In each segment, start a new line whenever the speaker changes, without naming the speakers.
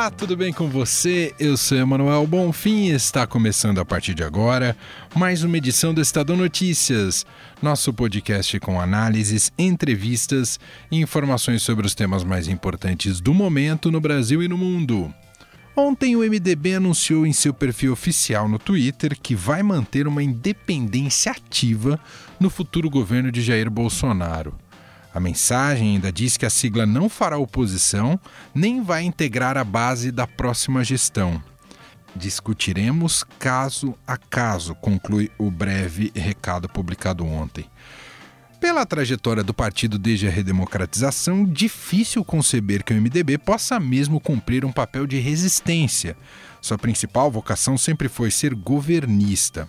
Olá, tudo bem com você? Eu sou Emanuel Bonfim e está começando a partir de agora mais uma edição do Estadão Notícias, nosso podcast com análises, entrevistas e informações sobre os temas mais importantes do momento no Brasil e no mundo. Ontem o MDB anunciou em seu perfil oficial no Twitter que vai manter uma independência ativa no futuro governo de Jair Bolsonaro. A mensagem ainda diz que a sigla não fará oposição nem vai integrar a base da próxima gestão. Discutiremos caso a caso, conclui o breve recado publicado ontem. Pela trajetória do partido desde a redemocratização, difícil conceber que o MDB possa mesmo cumprir um papel de resistência. Sua principal vocação sempre foi ser governista.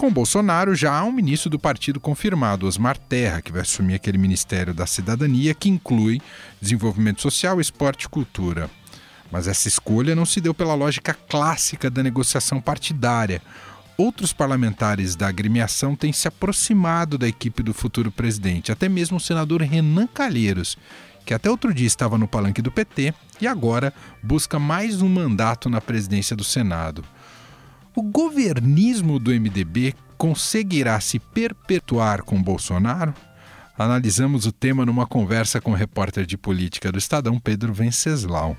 Com Bolsonaro, já há um ministro do partido confirmado, Osmar Terra, que vai assumir aquele Ministério da Cidadania, que inclui desenvolvimento social, esporte e cultura. Mas essa escolha não se deu pela lógica clássica da negociação partidária. Outros parlamentares da agremiação têm se aproximado da equipe do futuro presidente, até mesmo o senador Renan Calheiros, que até outro dia estava no palanque do PT e agora busca mais um mandato na presidência do Senado. O governismo do MDB conseguirá se perpetuar com Bolsonaro? Analisamos o tema numa conversa com o repórter de política do Estadão, Pedro Venceslau.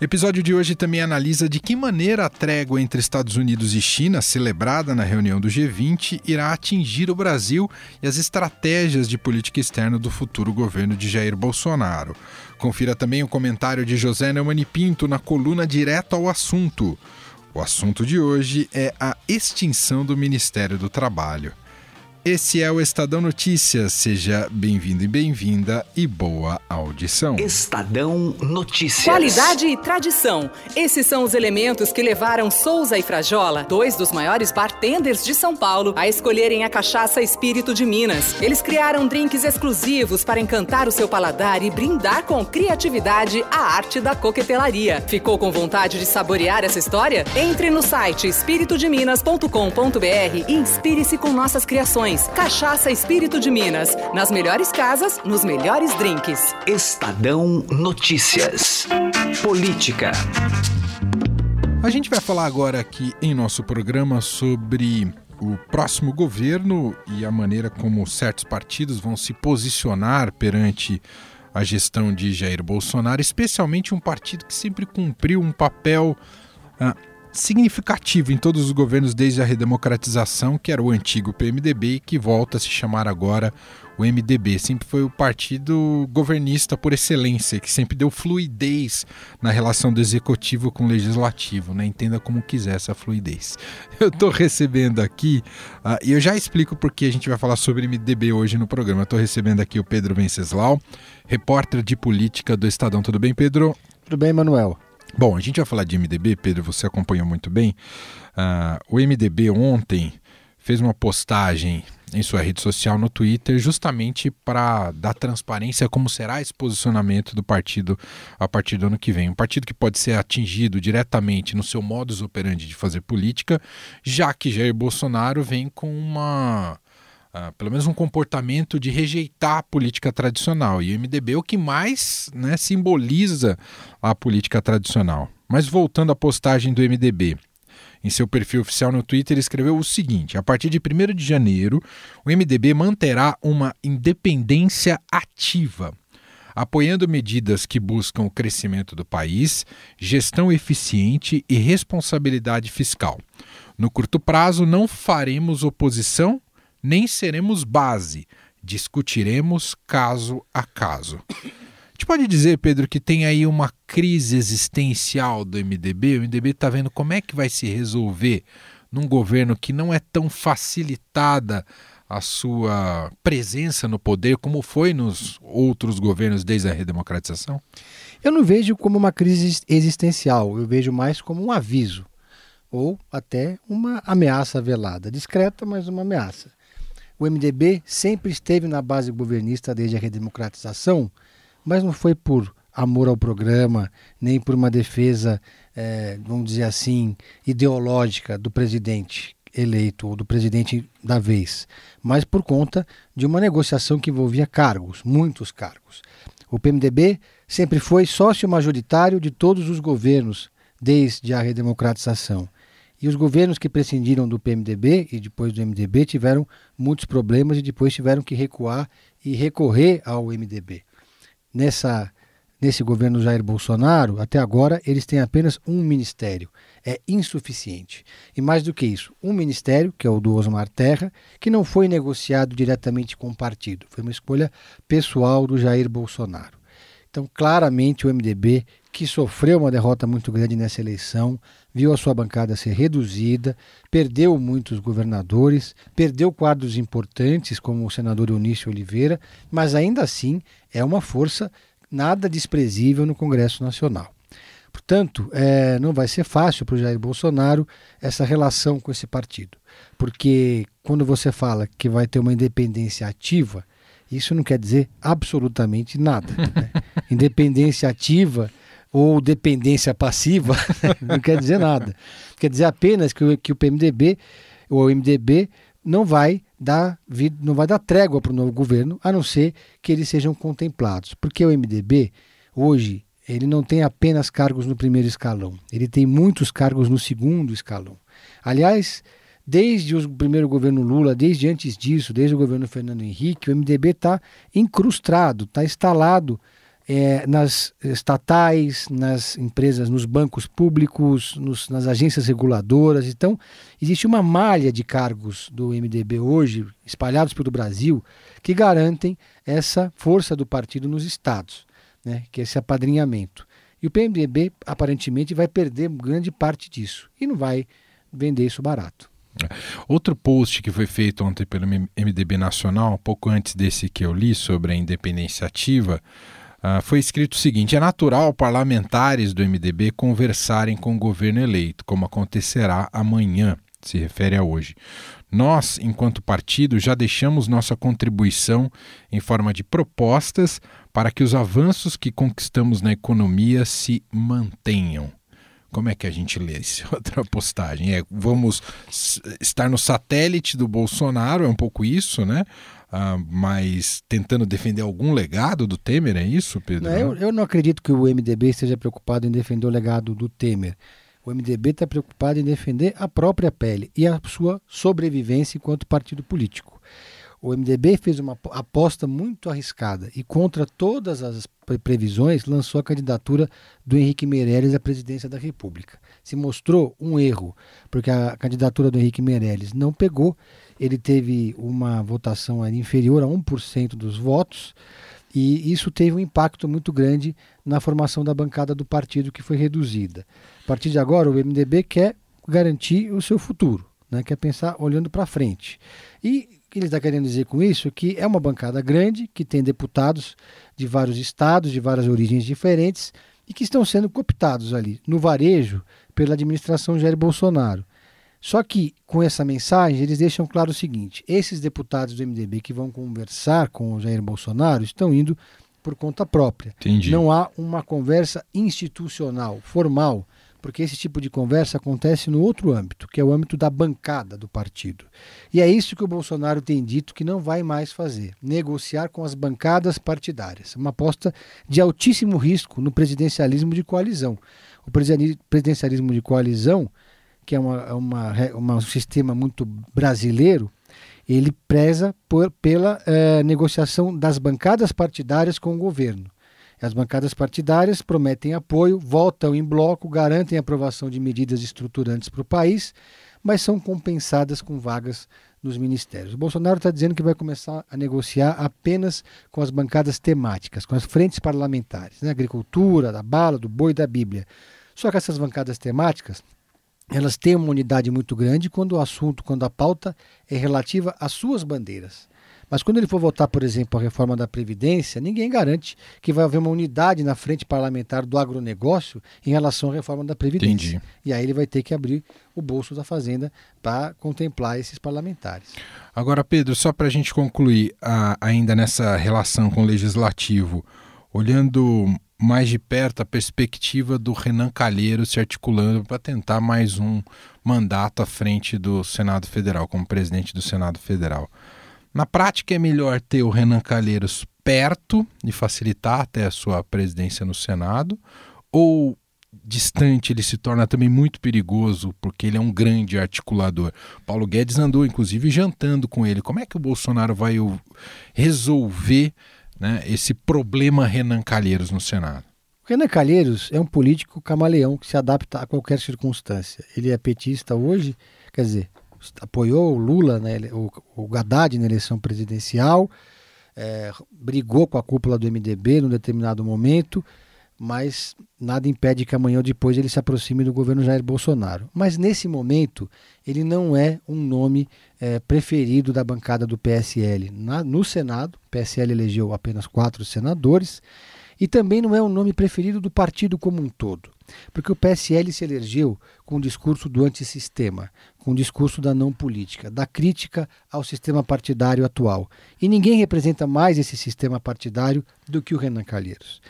Episódio de hoje também analisa de que maneira a trégua entre Estados Unidos e China, celebrada na reunião do G20, irá atingir o Brasil e as estratégias de política externa do futuro governo de Jair Bolsonaro. Confira também o comentário de José Neumani Pinto na coluna Direto ao Assunto. O assunto de hoje é a extinção do Ministério do Trabalho. Esse é o Estadão Notícias. Seja bem-vindo e bem-vinda e boa audição.
Estadão Notícias.
Qualidade e tradição. Esses são os elementos que levaram Souza e Frajola, dois dos maiores bartenders de São Paulo, a escolherem a cachaça Espírito de Minas. Eles criaram drinks exclusivos para encantar o seu paladar e brindar com criatividade a arte da coquetelaria. Ficou com vontade de saborear essa história? Entre no site espiritodeminas.com.br e inspire-se com nossas criações. Cachaça Espírito de Minas. Nas melhores casas, nos melhores drinks.
Estadão Notícias. Política.
A gente vai falar agora aqui em nosso programa sobre o próximo governo e a maneira como certos partidos vão se posicionar perante a gestão de Jair Bolsonaro, especialmente um partido que sempre cumpriu um papel ah, significativo em todos os governos desde a redemocratização, que era o antigo PMDB que volta a se chamar agora o MDB. Sempre foi o partido governista por excelência, que sempre deu fluidez na relação do executivo com o legislativo, né? Entenda como quiser essa fluidez. Eu estou recebendo aqui, uh, e eu já explico porque a gente vai falar sobre MDB hoje no programa. Estou recebendo aqui o Pedro Venceslau, repórter de política do Estadão. Tudo bem, Pedro?
Tudo bem, Manuel.
Bom, a gente vai falar de MDB, Pedro, você acompanhou muito bem. Uh, o MDB ontem fez uma postagem em sua rede social no Twitter, justamente para dar transparência como será esse posicionamento do partido a partir do ano que vem. Um partido que pode ser atingido diretamente no seu modus operandi de fazer política, já que Jair Bolsonaro vem com uma Uh, pelo menos um comportamento de rejeitar a política tradicional. E o MDB é o que mais né, simboliza a política tradicional. Mas voltando à postagem do MDB. Em seu perfil oficial no Twitter, ele escreveu o seguinte: a partir de 1 de janeiro, o MDB manterá uma independência ativa, apoiando medidas que buscam o crescimento do país, gestão eficiente e responsabilidade fiscal. No curto prazo, não faremos oposição nem seremos base, discutiremos caso a caso. A gente pode dizer, Pedro, que tem aí uma crise existencial do MDB? O MDB está vendo como é que vai se resolver num governo que não é tão facilitada a sua presença no poder como foi nos outros governos desde a redemocratização?
Eu não vejo como uma crise existencial, eu vejo mais como um aviso ou até uma ameaça velada, discreta, mas uma ameaça. O MDB sempre esteve na base governista desde a redemocratização, mas não foi por amor ao programa, nem por uma defesa, é, vamos dizer assim, ideológica do presidente eleito ou do presidente da vez, mas por conta de uma negociação que envolvia cargos, muitos cargos. O PMDB sempre foi sócio majoritário de todos os governos desde a redemocratização. E os governos que prescindiram do PMDB e depois do MDB tiveram muitos problemas e depois tiveram que recuar e recorrer ao MDB. Nessa, nesse governo Jair Bolsonaro, até agora, eles têm apenas um ministério. É insuficiente. E mais do que isso, um ministério, que é o do Osmar Terra, que não foi negociado diretamente com o partido. Foi uma escolha pessoal do Jair Bolsonaro. Então, claramente, o MDB, que sofreu uma derrota muito grande nessa eleição, viu a sua bancada ser reduzida, perdeu muitos governadores, perdeu quadros importantes, como o senador Eunício Oliveira, mas ainda assim é uma força nada desprezível no Congresso Nacional. Portanto, é, não vai ser fácil para o Jair Bolsonaro essa relação com esse partido, porque quando você fala que vai ter uma independência ativa, isso não quer dizer absolutamente nada. Né? Independência ativa ou dependência passiva não quer dizer nada. Quer dizer apenas que o, que o PMDB ou o MDB não vai dar não vai dar trégua para o novo governo, a não ser que eles sejam contemplados. Porque o MDB hoje ele não tem apenas cargos no primeiro escalão, ele tem muitos cargos no segundo escalão. Aliás, Desde o primeiro governo Lula, desde antes disso, desde o governo Fernando Henrique, o MDB está incrustado, está instalado é, nas estatais, nas empresas, nos bancos públicos, nos, nas agências reguladoras. Então, existe uma malha de cargos do MDB hoje, espalhados pelo Brasil, que garantem essa força do partido nos estados, né, que é esse apadrinhamento. E o PMDB, aparentemente, vai perder grande parte disso e não vai vender isso barato.
Outro post que foi feito ontem pelo MDB Nacional, pouco antes desse que eu li, sobre a independência ativa, uh, foi escrito o seguinte: é natural parlamentares do MDB conversarem com o governo eleito, como acontecerá amanhã, se refere a hoje. Nós, enquanto partido, já deixamos nossa contribuição em forma de propostas para que os avanços que conquistamos na economia se mantenham. Como é que a gente lê essa outra postagem? É, vamos estar no satélite do Bolsonaro, é um pouco isso, né? Ah, mas tentando defender algum legado do Temer, é isso, Pedro?
Não, eu, eu não acredito que o MDB esteja preocupado em defender o legado do Temer. O MDB está preocupado em defender a própria pele e a sua sobrevivência enquanto partido político. O MDB fez uma aposta muito arriscada e, contra todas as previsões, lançou a candidatura do Henrique Meirelles à presidência da República. Se mostrou um erro, porque a candidatura do Henrique Meirelles não pegou, ele teve uma votação inferior a 1% dos votos, e isso teve um impacto muito grande na formação da bancada do partido, que foi reduzida. A partir de agora, o MDB quer garantir o seu futuro, né? quer pensar olhando para frente. E que ele está querendo dizer com isso? Que é uma bancada grande, que tem deputados de vários estados, de várias origens diferentes, e que estão sendo cooptados ali, no varejo, pela administração Jair Bolsonaro. Só que, com essa mensagem, eles deixam claro o seguinte: esses deputados do MDB que vão conversar com o Jair Bolsonaro estão indo por conta própria.
Entendi.
Não há uma conversa institucional, formal porque esse tipo de conversa acontece no outro âmbito, que é o âmbito da bancada do partido. E é isso que o Bolsonaro tem dito que não vai mais fazer: negociar com as bancadas partidárias. Uma aposta de altíssimo risco no presidencialismo de coalizão. O presidencialismo de coalizão, que é uma, uma, uma um sistema muito brasileiro, ele preza por, pela eh, negociação das bancadas partidárias com o governo. As bancadas partidárias prometem apoio, votam em bloco, garantem a aprovação de medidas estruturantes para o país, mas são compensadas com vagas nos ministérios. O Bolsonaro está dizendo que vai começar a negociar apenas com as bancadas temáticas, com as frentes parlamentares, né? agricultura, da bala, do boi da Bíblia. Só que essas bancadas temáticas elas têm uma unidade muito grande quando o assunto, quando a pauta é relativa às suas bandeiras. Mas quando ele for votar, por exemplo, a reforma da Previdência, ninguém garante que vai haver uma unidade na frente parlamentar do agronegócio em relação à reforma da Previdência.
Entendi.
E aí ele vai ter que abrir o bolso da Fazenda para contemplar esses parlamentares.
Agora, Pedro, só para a gente concluir a, ainda nessa relação com o legislativo, olhando mais de perto a perspectiva do Renan Calheiro se articulando para tentar mais um mandato à frente do Senado Federal, como presidente do Senado Federal. Na prática, é melhor ter o Renan Calheiros perto e facilitar até a sua presidência no Senado, ou distante ele se torna também muito perigoso porque ele é um grande articulador. Paulo Guedes andou inclusive jantando com ele. Como é que o Bolsonaro vai resolver né, esse problema Renan Calheiros no Senado?
Renan Calheiros é um político camaleão que se adapta a qualquer circunstância. Ele é petista hoje, quer dizer, apoiou o Lula, né, o, o Haddad na eleição presidencial, é, brigou com a cúpula do MDB num determinado momento, mas nada impede que amanhã ou depois ele se aproxime do governo Jair Bolsonaro. Mas nesse momento, ele não é um nome é, preferido da bancada do PSL. Na, no Senado, o PSL elegeu apenas quatro senadores, e também não é o nome preferido do partido como um todo. Porque o PSL se elegeu com o discurso do antissistema, com o discurso da não política, da crítica ao sistema partidário atual. E ninguém representa mais esse sistema partidário do que o Renan Calheiros.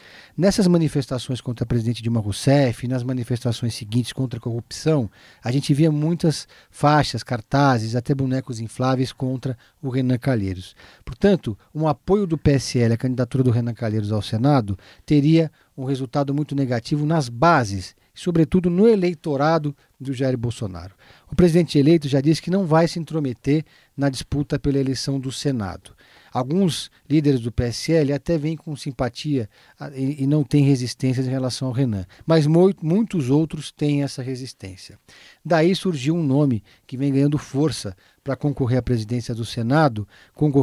Nessas manifestações contra o presidente Dilma Rousseff, nas manifestações seguintes contra a corrupção, a gente via muitas faixas, cartazes, até bonecos infláveis contra o Renan Calheiros. Portanto, um apoio do PSL à candidatura do Renan Calheiros ao Senado teria um resultado muito negativo nas bases, sobretudo no eleitorado do Jair Bolsonaro. O presidente eleito já disse que não vai se intrometer na disputa pela eleição do Senado. Alguns líderes do PSL até vêm com simpatia e, não têm resistência em relação ao Renan, mas muitos outros têm essa resistência. Daí surgiu um nome que vem ganhando força para concorrer à presidência do Senado,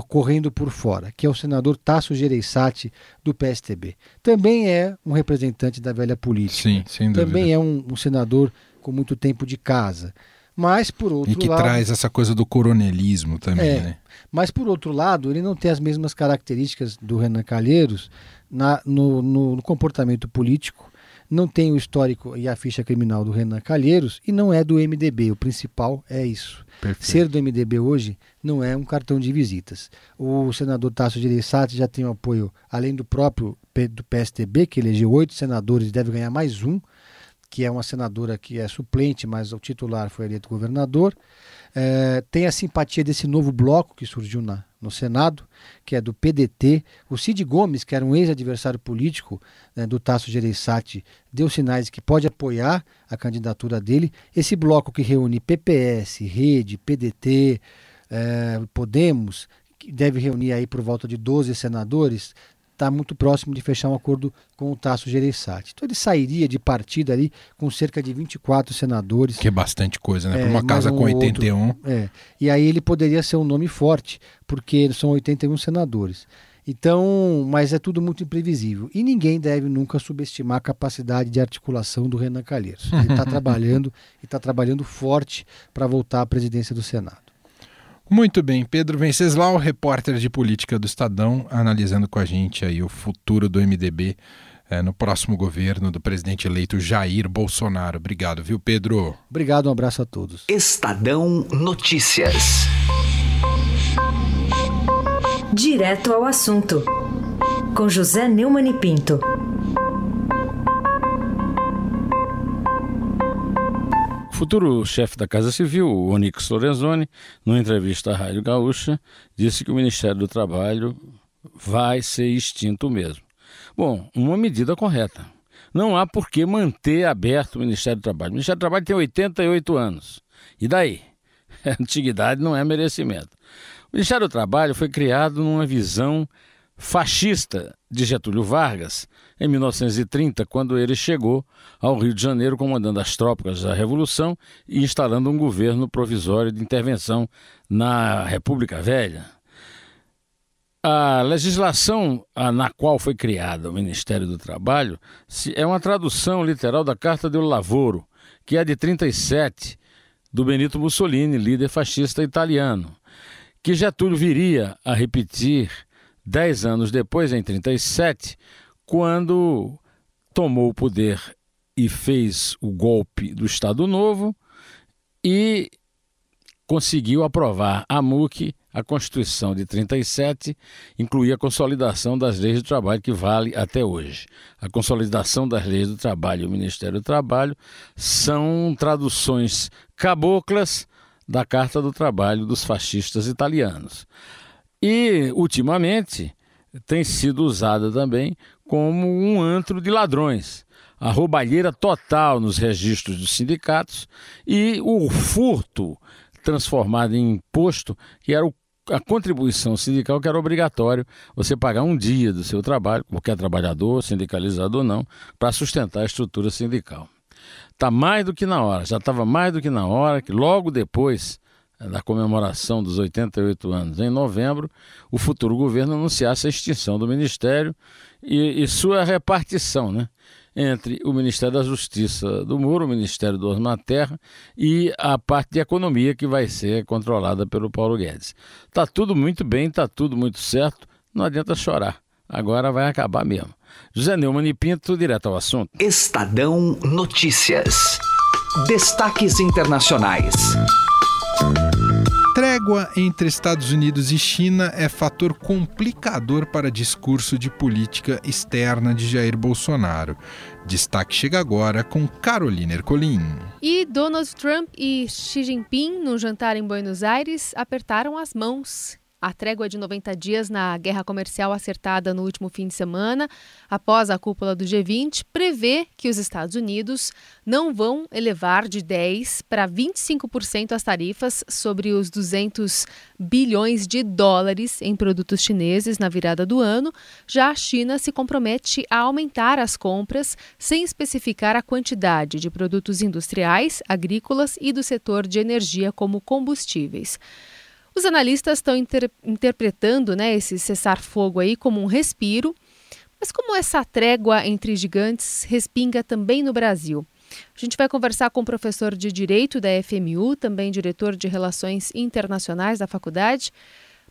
correndo por fora, que é o senador Tasso Gereissati, do PSTB. Também é um representante da velha política.
Sim, sem
dúvida. Também é um, um senador com muito tempo de casa. Mas, por outro lado.
E que
lado,
traz essa coisa do coronelismo também,
é,
né?
Mas, por outro lado, ele não tem as mesmas características do Renan Calheiros na, no, no, no comportamento político, não tem o histórico e a ficha criminal do Renan Calheiros e não é do MDB. O principal é isso. Perfeito. Ser do MDB hoje não é um cartão de visitas. O senador Tasso Gereissati já tem o apoio, além do próprio do PSTB, que elegeu oito senadores e deve ganhar mais um que é uma senadora que é suplente, mas o titular foi eleito governador. É, tem a simpatia desse novo bloco que surgiu na, no Senado, que é do PDT. O Cid Gomes, que era um ex-adversário político né, do Tasso Gereissati, deu sinais que pode apoiar a candidatura dele. Esse bloco que reúne PPS, Rede, PDT, é, Podemos, que deve reunir aí por volta de 12 senadores, está muito próximo de fechar um acordo com o Tasso Gereissati. Então ele sairia de partida ali com cerca de 24 senadores.
Que é bastante coisa, né? Para é, uma casa um com 81.
Outro, é. E aí ele poderia ser um nome forte, porque são 81 senadores. Então, mas é tudo muito imprevisível. E ninguém deve nunca subestimar a capacidade de articulação do Renan Calheiros. Ele está trabalhando e está trabalhando forte para voltar à presidência do Senado.
Muito bem, Pedro Venceslau, repórter de política do Estadão, analisando com a gente aí o futuro do MDB é, no próximo governo do presidente eleito Jair Bolsonaro. Obrigado, viu, Pedro?
Obrigado, um abraço a todos.
Estadão Notícias.
Direto ao assunto, com José Neumann e Pinto.
Futuro chefe da Casa Civil, Onyx Lorenzoni, numa entrevista à Rádio Gaúcha, disse que o Ministério do Trabalho vai ser extinto mesmo. Bom, uma medida correta. Não há por que manter aberto o Ministério do Trabalho. O Ministério do Trabalho tem 88 anos. E daí? Antiguidade não é merecimento. O Ministério do Trabalho foi criado numa visão fascista de Getúlio Vargas em 1930, quando ele chegou ao Rio de Janeiro comandando as tropas da Revolução e instalando um governo provisório de intervenção na República Velha. A legislação na qual foi criada o Ministério do Trabalho é uma tradução literal da Carta do Lavoro, que é de 37, do Benito Mussolini, líder fascista italiano, que Getúlio viria a repetir dez anos depois, em 37, quando tomou o poder e fez o golpe do Estado Novo e conseguiu aprovar a MUC a Constituição de 37 incluía a consolidação das leis do trabalho, que vale até hoje. A consolidação das leis do trabalho e o Ministério do Trabalho são traduções caboclas da Carta do Trabalho dos fascistas italianos. E, ultimamente, tem sido usada também como um antro de ladrões. A roubalheira total nos registros dos sindicatos e o furto transformado em imposto, que era o a contribuição sindical que era obrigatório você pagar um dia do seu trabalho, qualquer trabalhador, sindicalizado ou não, para sustentar a estrutura sindical. Está mais do que na hora, já estava mais do que na hora que logo depois eh, da comemoração dos 88 anos, em novembro, o futuro governo anunciasse a extinção do ministério e, e sua repartição, né? entre o Ministério da Justiça do Muro, o Ministério do Osmar Terra e a parte de economia que vai ser controlada pelo Paulo Guedes. Está tudo muito bem, está tudo muito certo, não adianta chorar. Agora vai acabar mesmo. José Neumann e Pinto, direto ao assunto.
Estadão Notícias. Destaques internacionais.
Trégua entre Estados Unidos e China é fator complicador para discurso de política externa de Jair Bolsonaro. Destaque chega agora com Carolina Ercolim.
E Donald Trump e Xi Jinping, no jantar em Buenos Aires, apertaram as mãos a trégua de 90 dias na guerra comercial acertada no último fim de semana, após a cúpula do G20, prevê que os Estados Unidos não vão elevar de 10% para 25% as tarifas sobre os 200 bilhões de dólares em produtos chineses na virada do ano. Já a China se compromete a aumentar as compras sem especificar a quantidade de produtos industriais, agrícolas e do setor de energia como combustíveis. Os analistas estão inter interpretando né, esse cessar-fogo aí como um respiro, mas como essa trégua entre gigantes respinga também no Brasil? A gente vai conversar com o professor de Direito da FMU, também diretor de Relações Internacionais da faculdade,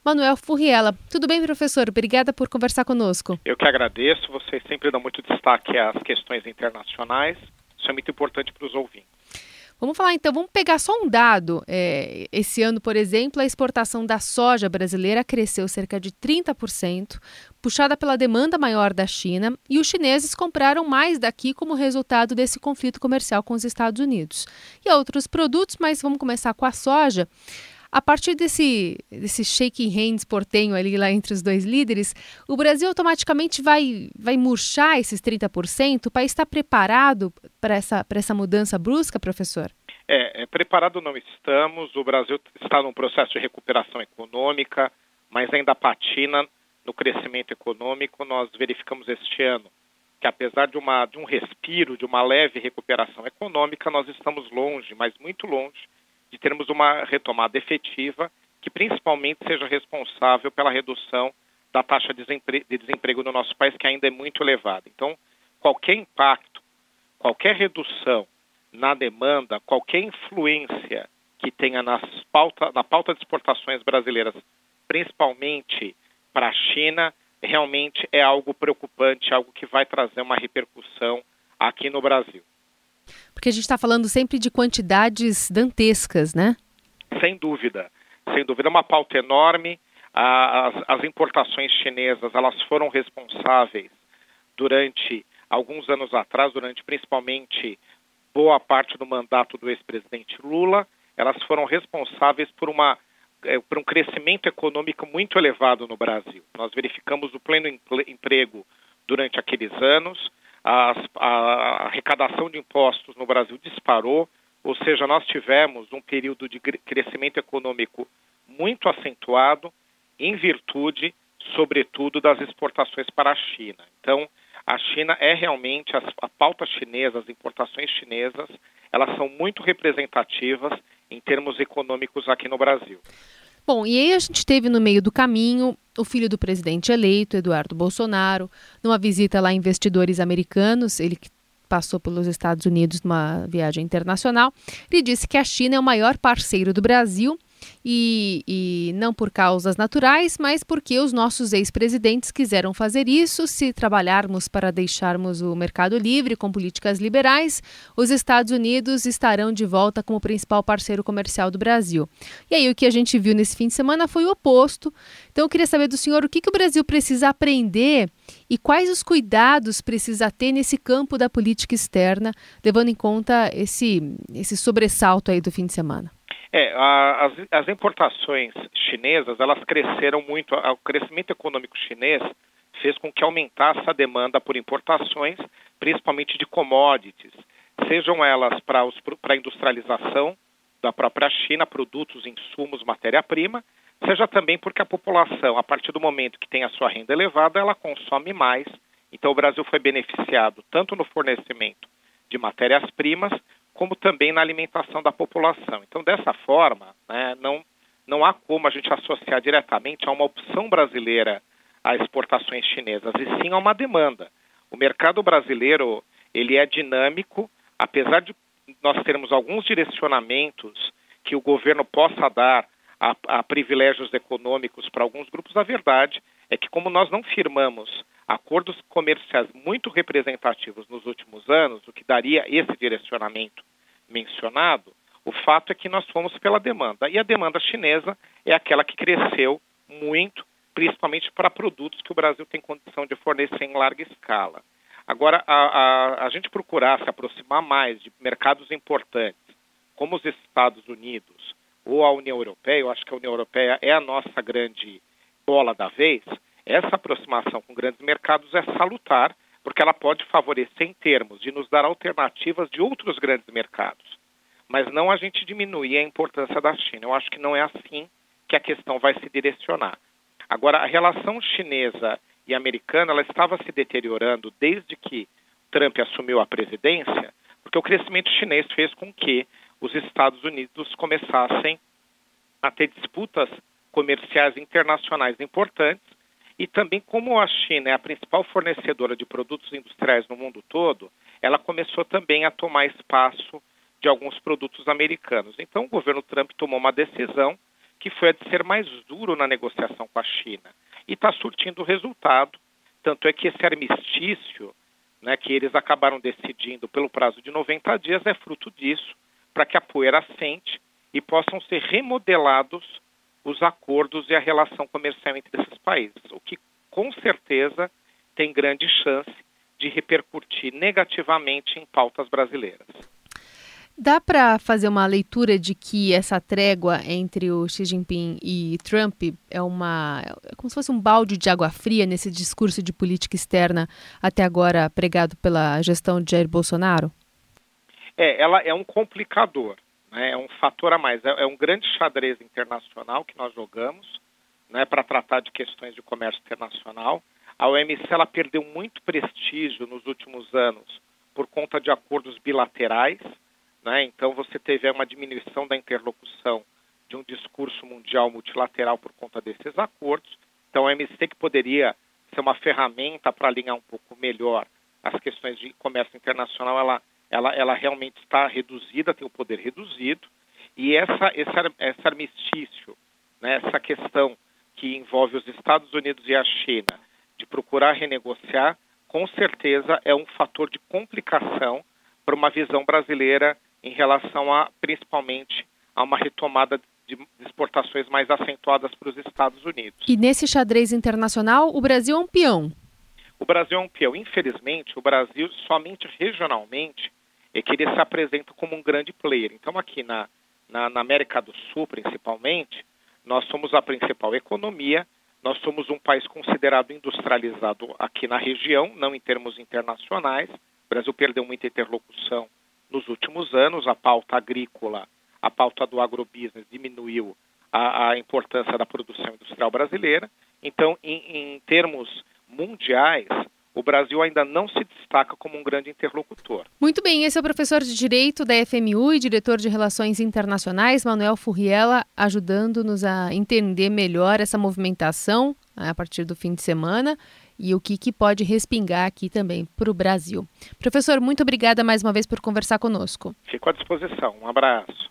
Manuel Furriela. Tudo bem, professor? Obrigada por conversar conosco.
Eu que agradeço. Vocês sempre dão muito destaque às questões internacionais. Isso é muito importante para os ouvintes.
Vamos falar então, vamos pegar só um dado. É, esse ano, por exemplo, a exportação da soja brasileira cresceu cerca de 30%, puxada pela demanda maior da China, e os chineses compraram mais daqui como resultado desse conflito comercial com os Estados Unidos. E outros produtos, mas vamos começar com a soja. A partir desse, desse shaking hands portenho ali lá entre os dois líderes, o Brasil automaticamente vai, vai murchar esses 30%? O país está preparado para essa, essa mudança brusca, professor?
É, é, preparado não estamos. O Brasil está num processo de recuperação econômica, mas ainda patina no crescimento econômico. Nós verificamos este ano que, apesar de, uma, de um respiro, de uma leve recuperação econômica, nós estamos longe, mas muito longe, de termos uma retomada efetiva que principalmente seja responsável pela redução da taxa de desemprego no nosso país, que ainda é muito elevada. Então, qualquer impacto, qualquer redução na demanda, qualquer influência que tenha nas pauta, na pauta de exportações brasileiras, principalmente para a China, realmente é algo preocupante, algo que vai trazer uma repercussão aqui no Brasil.
Porque a gente está falando sempre de quantidades dantescas, né?
Sem dúvida. Sem dúvida, é uma pauta enorme. As, as importações chinesas elas foram responsáveis durante alguns anos atrás, durante principalmente boa parte do mandato do ex-presidente Lula, elas foram responsáveis por, uma, é, por um crescimento econômico muito elevado no Brasil. Nós verificamos o pleno emprego durante aqueles anos, a, a arrecadação de impostos no Brasil disparou, ou seja, nós tivemos um período de crescimento econômico muito acentuado em virtude, sobretudo, das exportações para a China. Então, a China é realmente, a pauta chinesa, as importações chinesas, elas são muito representativas em termos econômicos aqui no Brasil.
Bom, e aí a gente teve no meio do caminho o filho do presidente eleito, Eduardo Bolsonaro, numa visita lá a investidores americanos, ele que passou pelos Estados Unidos numa viagem internacional, ele disse que a China é o maior parceiro do Brasil e, e não por causas naturais, mas porque os nossos ex-presidentes quiseram fazer isso. Se trabalharmos para deixarmos o mercado livre com políticas liberais, os Estados Unidos estarão de volta como principal parceiro comercial do Brasil. E aí o que a gente viu nesse fim de semana foi o oposto. Então eu queria saber do senhor o que, que o Brasil precisa aprender e quais os cuidados precisa ter nesse campo da política externa, levando em conta esse, esse sobressalto aí do fim de semana.
É, a, as, as, importações chinesas, elas cresceram muito, o crescimento econômico chinês fez com que aumentasse a demanda por importações, principalmente de commodities, sejam elas para a industrialização da própria China, produtos, insumos, matéria-prima, seja também porque a população, a partir do momento que tem a sua renda elevada, ela consome mais. Então o Brasil foi beneficiado tanto no fornecimento de matérias-primas, como também na alimentação da população. Então, dessa forma, né, não, não há como a gente associar diretamente a uma opção brasileira a exportações chinesas, e sim a uma demanda. O mercado brasileiro ele é dinâmico, apesar de nós termos alguns direcionamentos que o governo possa dar a, a privilégios econômicos para alguns grupos, a verdade é que como nós não firmamos acordos comerciais muito representativos nos últimos anos, o que daria esse direcionamento mencionado, o fato é que nós fomos pela demanda. E a demanda chinesa é aquela que cresceu muito, principalmente para produtos que o Brasil tem condição de fornecer em larga escala. Agora, a, a, a gente procurar se aproximar mais de mercados importantes, como os Estados Unidos ou a União Europeia, eu acho que a União Europeia é a nossa grande bola da vez, essa aproximação com grandes mercados é salutar, porque ela pode favorecer em termos de nos dar alternativas de outros grandes mercados, mas não a gente diminuir a importância da China. Eu acho que não é assim que a questão vai se direcionar. Agora, a relação chinesa e americana ela estava se deteriorando desde que Trump assumiu a presidência, porque o crescimento chinês fez com que os Estados Unidos começassem a ter disputas comerciais internacionais importantes e também, como a China é a principal fornecedora de produtos industriais no mundo todo, ela começou também a tomar espaço de alguns produtos americanos. Então, o governo Trump tomou uma decisão que foi a de ser mais duro na negociação com a China. E está surtindo resultado. Tanto é que esse armistício, né, que eles acabaram decidindo pelo prazo de 90 dias, é fruto disso, para que a poeira assente e possam ser remodelados os acordos e a relação comercial entre esses países, o que com certeza tem grande chance de repercutir negativamente em pautas brasileiras.
Dá para fazer uma leitura de que essa trégua entre o Xi Jinping e Trump é uma é como se fosse um balde de água fria nesse discurso de política externa até agora pregado pela gestão de Jair Bolsonaro?
É, ela é um complicador né, é um fator a mais. É, é, um grande xadrez internacional que nós jogamos né, para tratar de questões de comércio internacional. A OMC ela perdeu muito prestígio nos últimos anos por conta de acordos bilaterais. Né, então você teve uma diminuição da interlocução de um discurso mundial multilateral por conta desses acordos. Então a OMC que poderia ser uma ferramenta para alinhar um pouco melhor as questões de comércio internacional, ela ela, ela realmente está reduzida, tem o poder reduzido, e essa, esse, esse armistício, né, essa questão que envolve os Estados Unidos e a China de procurar renegociar, com certeza é um fator de complicação para uma visão brasileira em relação a, principalmente, a uma retomada de exportações mais acentuadas para os Estados Unidos.
E nesse xadrez internacional, o Brasil é um peão.
O Brasil é um peão. Infelizmente, o Brasil, somente regionalmente, é que ele se apresenta como um grande player. Então, aqui na, na, na América do Sul, principalmente, nós somos a principal economia, nós somos um país considerado industrializado aqui na região, não em termos internacionais. O Brasil perdeu muita interlocução nos últimos anos, a pauta agrícola, a pauta do agrobusiness diminuiu a, a importância da produção industrial brasileira. Então, em, em termos mundiais, o Brasil ainda não se destaca como um grande interlocutor.
Muito bem, esse é o professor de Direito da FMU e diretor de Relações Internacionais, Manuel Furriela, ajudando-nos a entender melhor essa movimentação né, a partir do fim de semana e o que, que pode respingar aqui também para o Brasil. Professor, muito obrigada mais uma vez por conversar conosco.
Fico à disposição. Um abraço.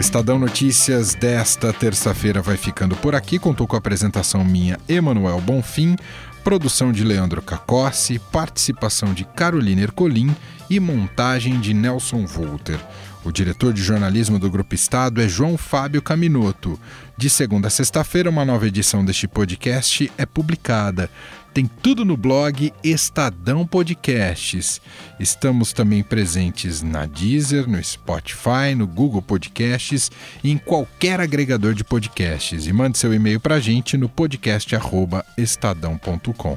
O Estadão Notícias desta terça-feira vai ficando por aqui. Contou com a apresentação minha, Emanuel Bonfim, produção de Leandro Cacossi, participação de Carolina Ercolim e montagem de Nelson Volter. O diretor de jornalismo do Grupo Estado é João Fábio Caminoto. De segunda a sexta-feira, uma nova edição deste podcast é publicada. Tem tudo no blog Estadão Podcasts. Estamos também presentes na Deezer, no Spotify, no Google Podcasts e em qualquer agregador de podcasts. E mande seu e-mail para a gente no podcast@estadão.com.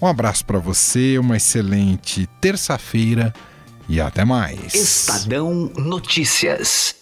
Um abraço para você, uma excelente terça-feira e até mais.
Estadão Notícias.